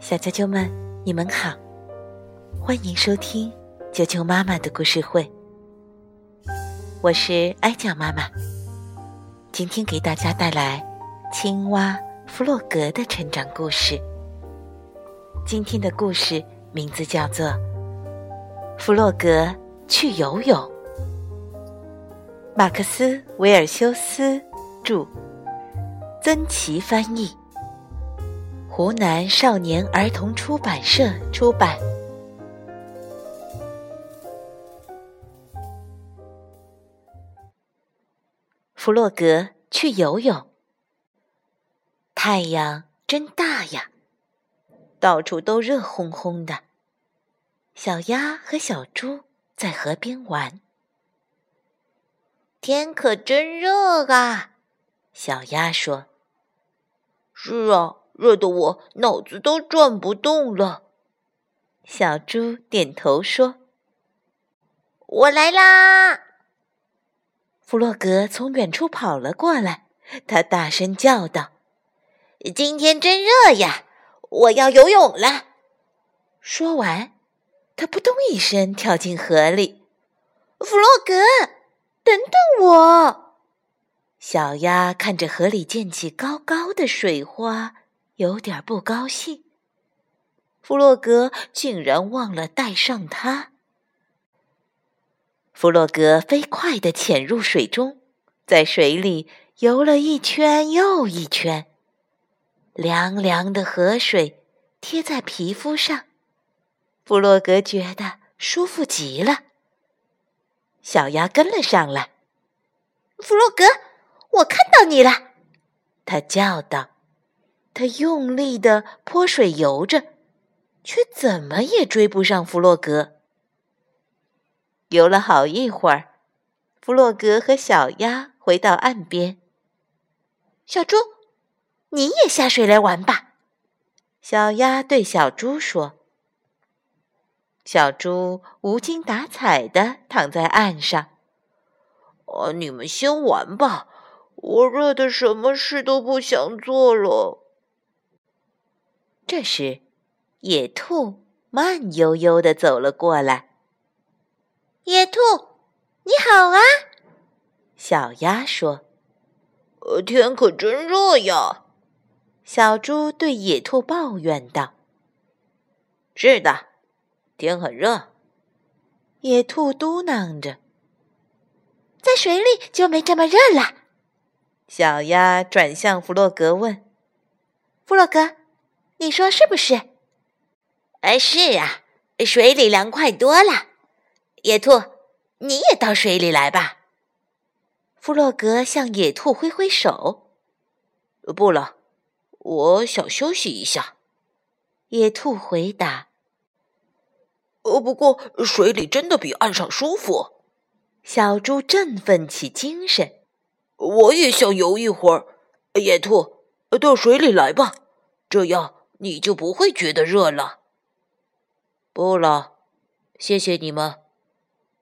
小啾啾们，你们好，欢迎收听啾啾妈妈的故事会。我是哀酱妈妈，今天给大家带来青蛙弗洛格的成长故事。今天的故事名字叫做《弗洛格去游泳》，马克思·维尔修斯著，曾琦翻译。湖南少年儿童出版社出版。弗洛格去游泳。太阳真大呀，到处都热烘烘的。小鸭和小猪在河边玩。天可真热啊！小鸭说：“是啊。”热得我脑子都转不动了。小猪点头说：“我来啦！”弗洛格从远处跑了过来，他大声叫道：“今天真热呀，我要游泳了！”说完，他扑通一声跳进河里。弗洛格，等等我！小鸭看着河里溅起高高的水花。有点不高兴，弗洛格竟然忘了带上它。弗洛格飞快地潜入水中，在水里游了一圈又一圈。凉凉的河水贴在皮肤上，弗洛格觉得舒服极了。小鸭跟了上来，弗洛格，我看到你了，它叫道。他用力地泼水游着，却怎么也追不上弗洛格。游了好一会儿，弗洛格和小鸭回到岸边。小猪，你也下水来玩吧。小鸭对小猪说。小猪无精打采地躺在岸上。啊，你们先玩吧，我热的什么事都不想做了。这时，野兔慢悠悠地走了过来。“野兔，你好啊！”小鸭说。“呃，天可真热呀！”小猪对野兔抱怨道。“是的，天很热。”野兔嘟囔着。“在水里就没这么热了。”小鸭转向弗洛格问：“弗洛格。”你说是不是？哎，是啊，水里凉快多了。野兔，你也到水里来吧。弗洛格向野兔挥挥手。不了，我想休息一下。野兔回答。呃，不过水里真的比岸上舒服。小猪振奋起精神。我也想游一会儿。野兔，到水里来吧，这样。你就不会觉得热了。不了，谢谢你们，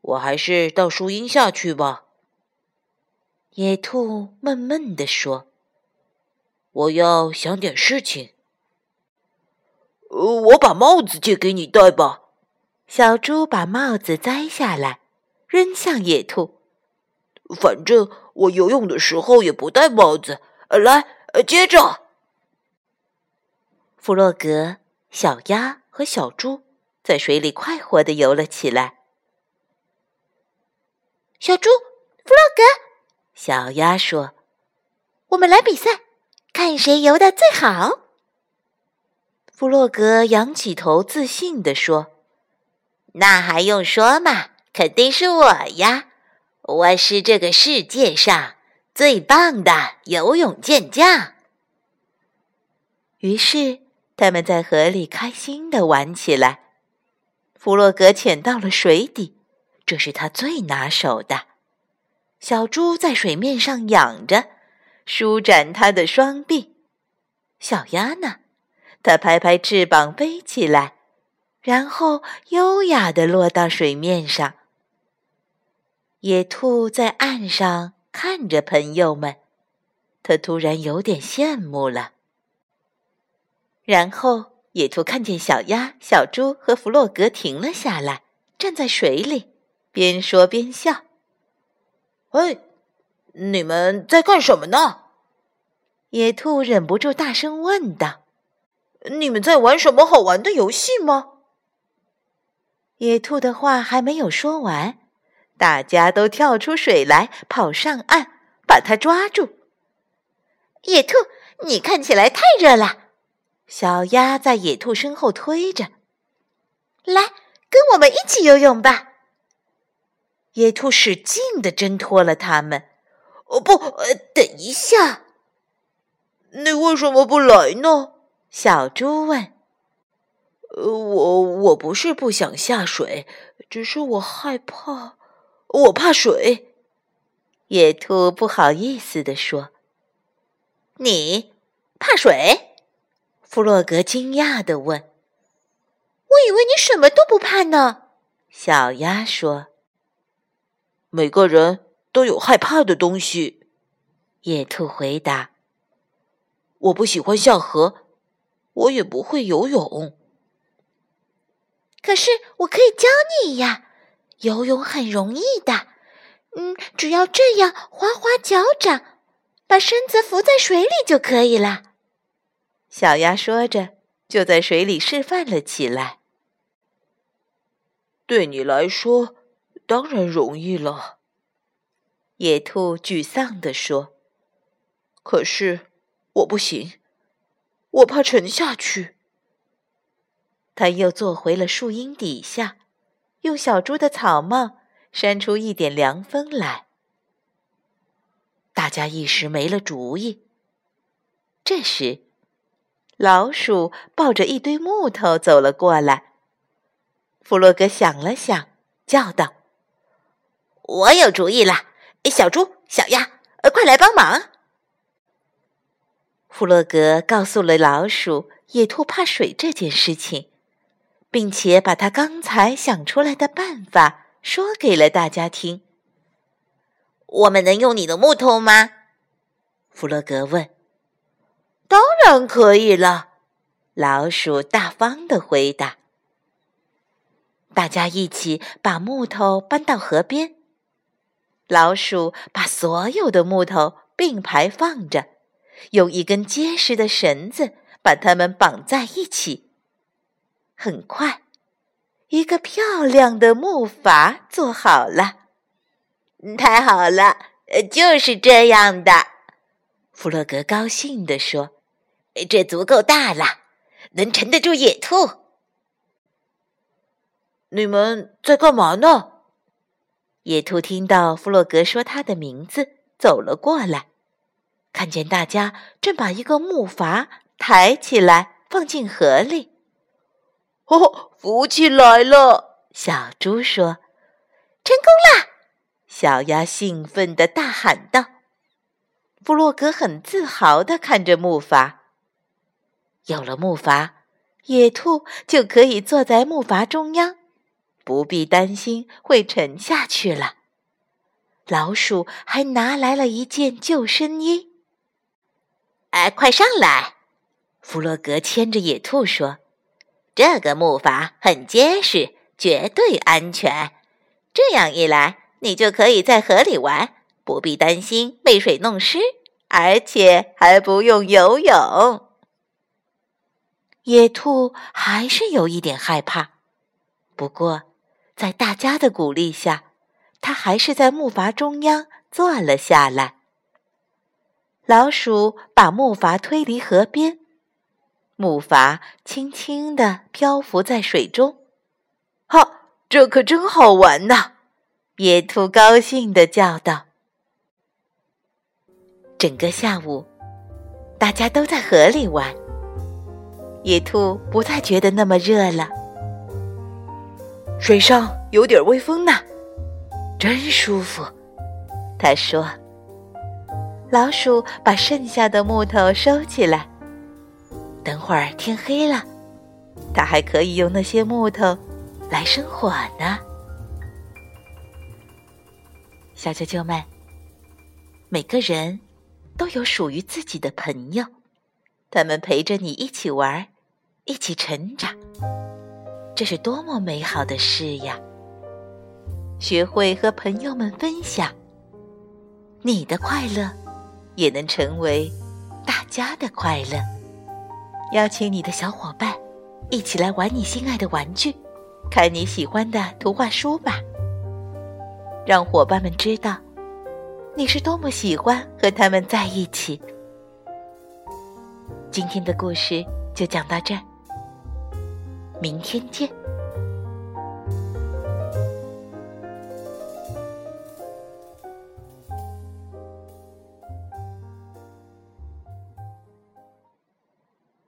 我还是到树荫下去吧。野兔闷闷地说：“我要想点事情。”呃，我把帽子借给你戴吧。小猪把帽子摘下来，扔向野兔。反正我游泳的时候也不戴帽子。来，接着。弗洛格、小鸭和小猪在水里快活地游了起来。小猪，弗洛格，小鸭说：“我们来比赛，看谁游的最好。”弗洛格仰起头，自信地说：“那还用说嘛？肯定是我呀！我是这个世界上最棒的游泳健将。”于是。他们在河里开心地玩起来。弗洛格潜到了水底，这是他最拿手的。小猪在水面上仰着，舒展它的双臂。小鸭呢？它拍拍翅膀飞起来，然后优雅地落到水面上。野兔在岸上看着朋友们，它突然有点羡慕了。然后野兔看见小鸭、小猪和弗洛格停了下来，站在水里，边说边笑。“哎，你们在干什么呢？”野兔忍不住大声问道。“你们在玩什么好玩的游戏吗？”野兔的话还没有说完，大家都跳出水来，跑上岸，把它抓住。野兔，你看起来太热了。小鸭在野兔身后推着，来，跟我们一起游泳吧。野兔使劲地挣脱了他们。哦不，呃等一下，你为什么不来呢？小猪问。呃我我不是不想下水，只是我害怕，我怕水。野兔不好意思地说：“你怕水？”弗洛格惊讶地问：“我以为你什么都不怕呢。”小鸭说：“每个人都有害怕的东西。”野兔回答：“我不喜欢下河，我也不会游泳。可是我可以教你呀，游泳很容易的。嗯，只要这样划划脚掌，把身子浮在水里就可以了。”小鸭说着，就在水里示范了起来。对你来说，当然容易了。野兔沮丧地说：“可是我不行，我怕沉下去。”他又坐回了树荫底下，用小猪的草帽扇出一点凉风来。大家一时没了主意。这时，老鼠抱着一堆木头走了过来。弗洛格想了想，叫道：“我有主意了！小猪、小鸭，快来帮忙！”弗洛格告诉了老鼠野兔怕水这件事情，并且把他刚才想出来的办法说给了大家听。“我们能用你的木头吗？”弗洛格问。当然可以了，老鼠大方的回答。大家一起把木头搬到河边。老鼠把所有的木头并排放着，用一根结实的绳子把它们绑在一起。很快，一个漂亮的木筏做好了。太好了，就是这样的。弗洛格高兴地说。这足够大了，能沉得住野兔。你们在干嘛呢？野兔听到弗洛格说他的名字，走了过来，看见大家正把一个木筏抬起来放进河里。哦，浮起来了！小猪说：“成功了！”小鸭兴奋地大喊道。弗洛格很自豪地看着木筏。有了木筏，野兔就可以坐在木筏中央，不必担心会沉下去了。老鼠还拿来了一件救生衣。哎，快上来！弗洛格牵着野兔说：“这个木筏很结实，绝对安全。这样一来，你就可以在河里玩，不必担心被水弄湿，而且还不用游泳。”野兔还是有一点害怕，不过在大家的鼓励下，它还是在木筏中央坐了下来。老鼠把木筏推离河边，木筏轻轻地漂浮在水中。哈，这可真好玩呐！野兔高兴地叫道。整个下午，大家都在河里玩。野兔不再觉得那么热了，水上有点微风呢，真舒服。他说：“老鼠把剩下的木头收起来，等会儿天黑了，它还可以用那些木头来生火呢。”小啾啾们，每个人都有属于自己的朋友，他们陪着你一起玩。一起成长，这是多么美好的事呀！学会和朋友们分享，你的快乐也能成为大家的快乐。邀请你的小伙伴一起来玩你心爱的玩具，看你喜欢的图画书吧。让伙伴们知道你是多么喜欢和他们在一起。今天的故事就讲到这儿，明天见。